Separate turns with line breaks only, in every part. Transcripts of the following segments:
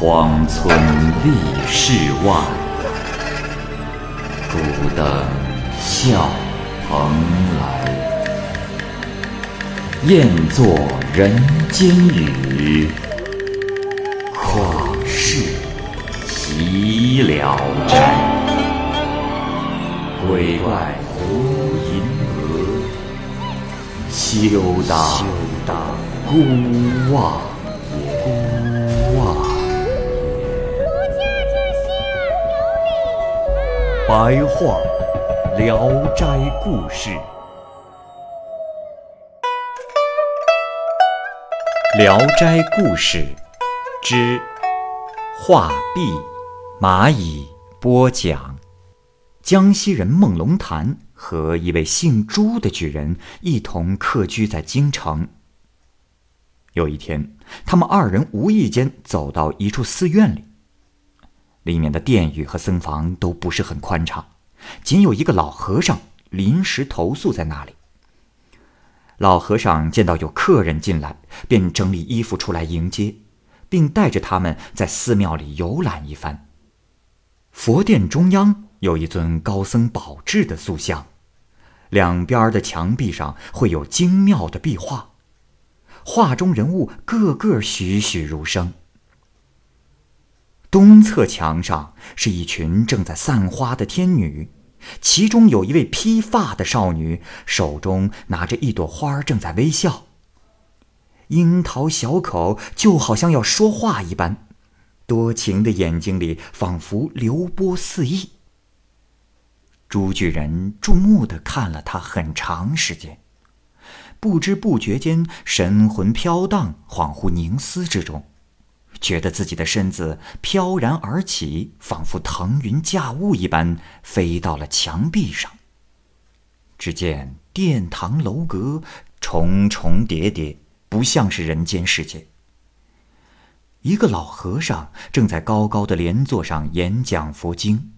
荒村立世外，孤灯笑蓬莱。雁作人间雨，旷世岂了斋？鬼怪胡银娥，休当孤望
白话《聊斋故事》。《聊斋故事》之画壁蚂蚁播讲。江西人孟龙潭和一位姓朱的举人一同客居在京城。有一天，他们二人无意间走到一处寺院里，里面的殿宇和僧房都不是很宽敞，仅有一个老和尚临时投宿在那里。老和尚见到有客人进来，便整理衣服出来迎接，并带着他们在寺庙里游览一番。佛殿中央有一尊高僧宝智的塑像，两边的墙壁上绘有精妙的壁画，画中人物个个栩栩如生。东侧墙上是一群正在散花的天女。其中有一位披发的少女，手中拿着一朵花，正在微笑。樱桃小口就好像要说话一般，多情的眼睛里仿佛流波四溢。朱巨人注目的看了她很长时间，不知不觉间神魂飘荡，恍惚凝思之中。觉得自己的身子飘然而起，仿佛腾云驾雾一般，飞到了墙壁上。只见殿堂楼阁重重叠叠，不像是人间世界。一个老和尚正在高高的莲座上演讲佛经，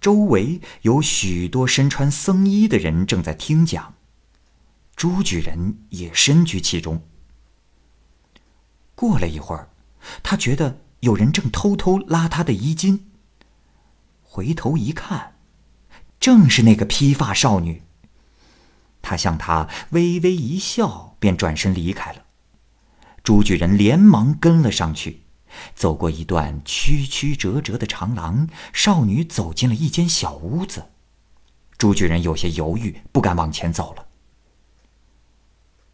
周围有许多身穿僧衣的人正在听讲，朱举人也身居其中。过了一会儿。他觉得有人正偷偷拉他的衣襟。回头一看，正是那个披发少女。他向她微微一笑，便转身离开了。朱举人连忙跟了上去，走过一段曲曲折折的长廊，少女走进了一间小屋子。朱举人有些犹豫，不敢往前走了。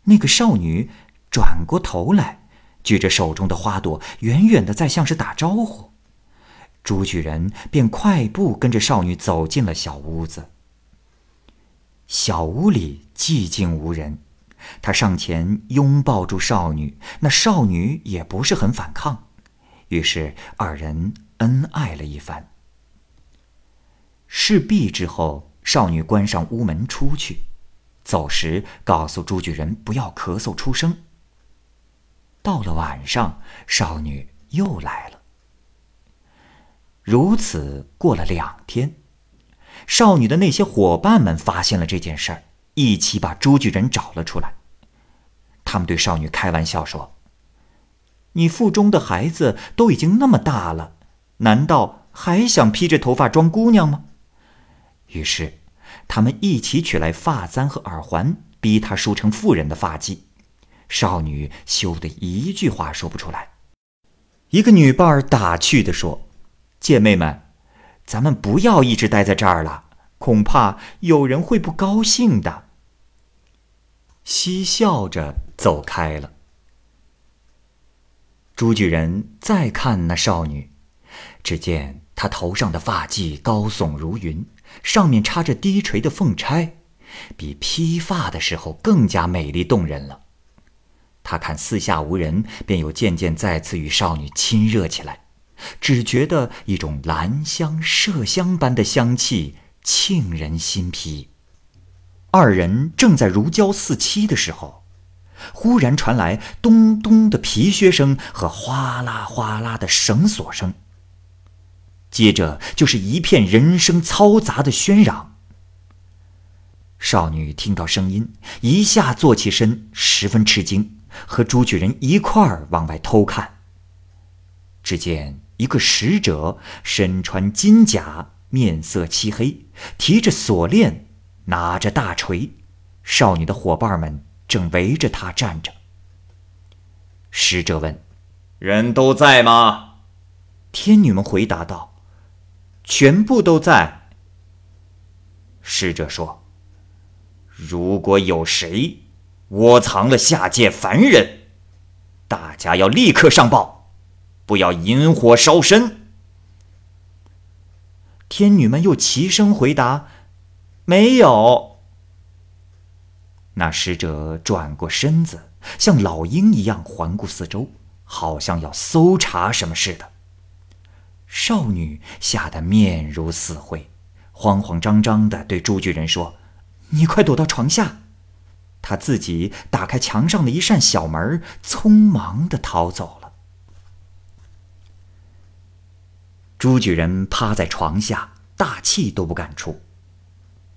那个少女转过头来。举着手中的花朵，远远的在像是打招呼。朱举人便快步跟着少女走进了小屋子。小屋里寂静无人，他上前拥抱住少女，那少女也不是很反抗，于是二人恩爱了一番。事毕之后，少女关上屋门出去，走时告诉朱举人不要咳嗽出声。到了晚上，少女又来了。如此过了两天，少女的那些伙伴们发现了这件事儿，一起把朱巨人找了出来。他们对少女开玩笑说：“你腹中的孩子都已经那么大了，难道还想披着头发装姑娘吗？”于是，他们一起取来发簪和耳环，逼她梳成妇人的发髻。少女羞得一句话说不出来。一个女伴儿打趣地说：“姐妹们，咱们不要一直待在这儿了，恐怕有人会不高兴的。”嬉笑着走开了。朱举人再看那少女，只见她头上的发髻高耸如云，上面插着低垂的凤钗，比披发的时候更加美丽动人了。他看四下无人，便又渐渐再次与少女亲热起来，只觉得一种兰香、麝香般的香气沁人心脾。二人正在如胶似漆的时候，忽然传来咚咚的皮靴声和哗啦哗啦的绳索声，接着就是一片人声嘈杂的喧嚷。少女听到声音，一下坐起身，十分吃惊。和朱举人一块儿往外偷看。只见一个使者身穿金甲，面色漆黑，提着锁链，拿着大锤。少女的伙伴们正围着他站着。使者问：“
人都在吗？”
天女们回答道：“全部都在。”使者说：“如果有谁窝藏了下界凡人，大家要立刻上报，不要引火烧身。”天女们又齐声回答：“没有。”那使者转过身子，像老鹰一样环顾四周，好像要搜查什么似的。少女吓得面如死灰，慌慌张张地对朱巨人说：“你快躲到床下！”他自己打开墙上的一扇小门，匆忙地逃走了。朱举人趴在床下，大气都不敢出。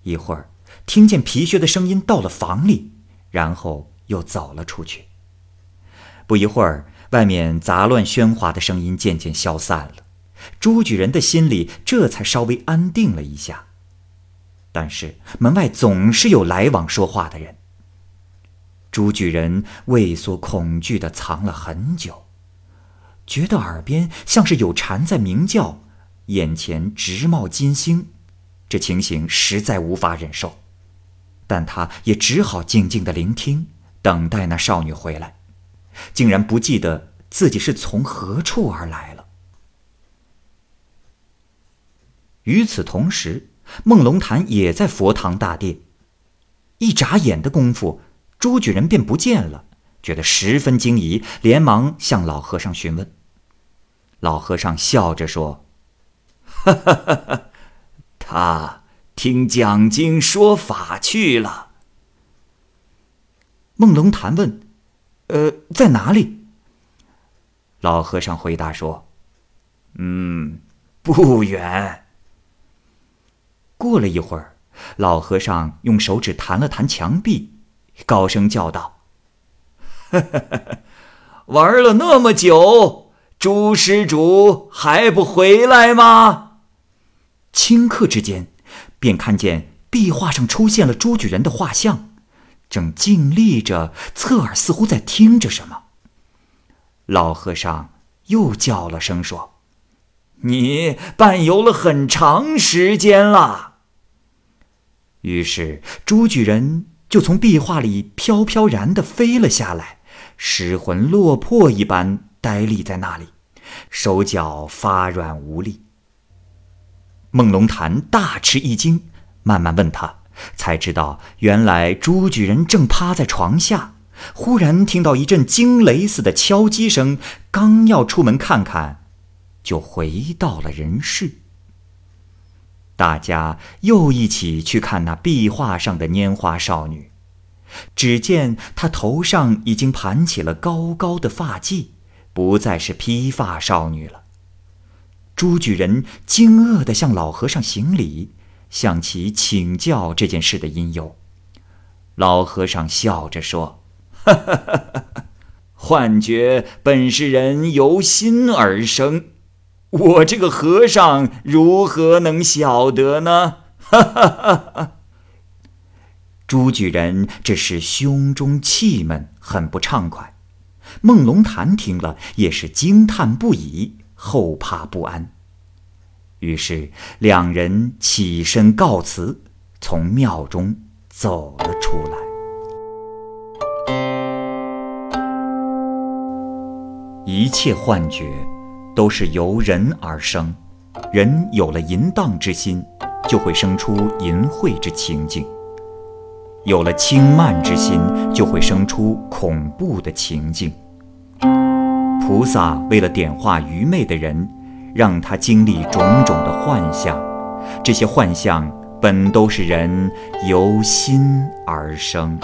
一会儿。听见皮靴的声音到了房里，然后又走了出去。不一会儿，外面杂乱喧哗的声音渐渐消散了，朱举人的心里这才稍微安定了一下。但是门外总是有来往说话的人。朱举人畏缩恐惧地藏了很久，觉得耳边像是有蝉在鸣叫，眼前直冒金星，这情形实在无法忍受。但他也只好静静的聆听，等待那少女回来，竟然不记得自己是从何处而来了。与此同时，孟龙潭也在佛堂大殿。一眨眼的功夫，朱举人便不见了，觉得十分惊疑，连忙向老和尚询问。老和尚笑着说：“哈哈哈哈，他。”听讲经说法去了。梦龙潭问：“呃，在哪里？”老和尚回答说：“嗯，不远。”过了一会儿，老和尚用手指弹了弹墙壁，高声叫道：“玩了那么久，朱施主还不回来吗？”顷刻之间。便看见壁画上出现了朱举人的画像，正静立着，侧耳似乎在听着什么。老和尚又叫了声说：“你伴游了很长时间了。”于是朱举人就从壁画里飘飘然的飞了下来，失魂落魄一般呆立在那里，手脚发软无力。孟龙潭大吃一惊，慢慢问他，才知道原来朱举人正趴在床下，忽然听到一阵惊雷似的敲击声，刚要出门看看，就回到了人世。大家又一起去看那壁画上的拈花少女，只见她头上已经盘起了高高的发髻，不再是披发少女了。朱举人惊愕地向老和尚行礼，向其请教这件事的因由。老和尚笑着说：“哈哈哈哈幻觉本是人由心而生，我这个和尚如何能晓得呢？”哈哈哈哈朱举人这是胸中气闷，很不畅快。孟龙潭听了也是惊叹不已。后怕不安，于是两人起身告辞，从庙中走了出来。一切幻觉都是由人而生，人有了淫荡之心，就会生出淫秽之情境；有了轻慢之心，就会生出恐怖的情境。菩萨为了点化愚昧的人，让他经历种种的幻象，这些幻象本都是人由心而生。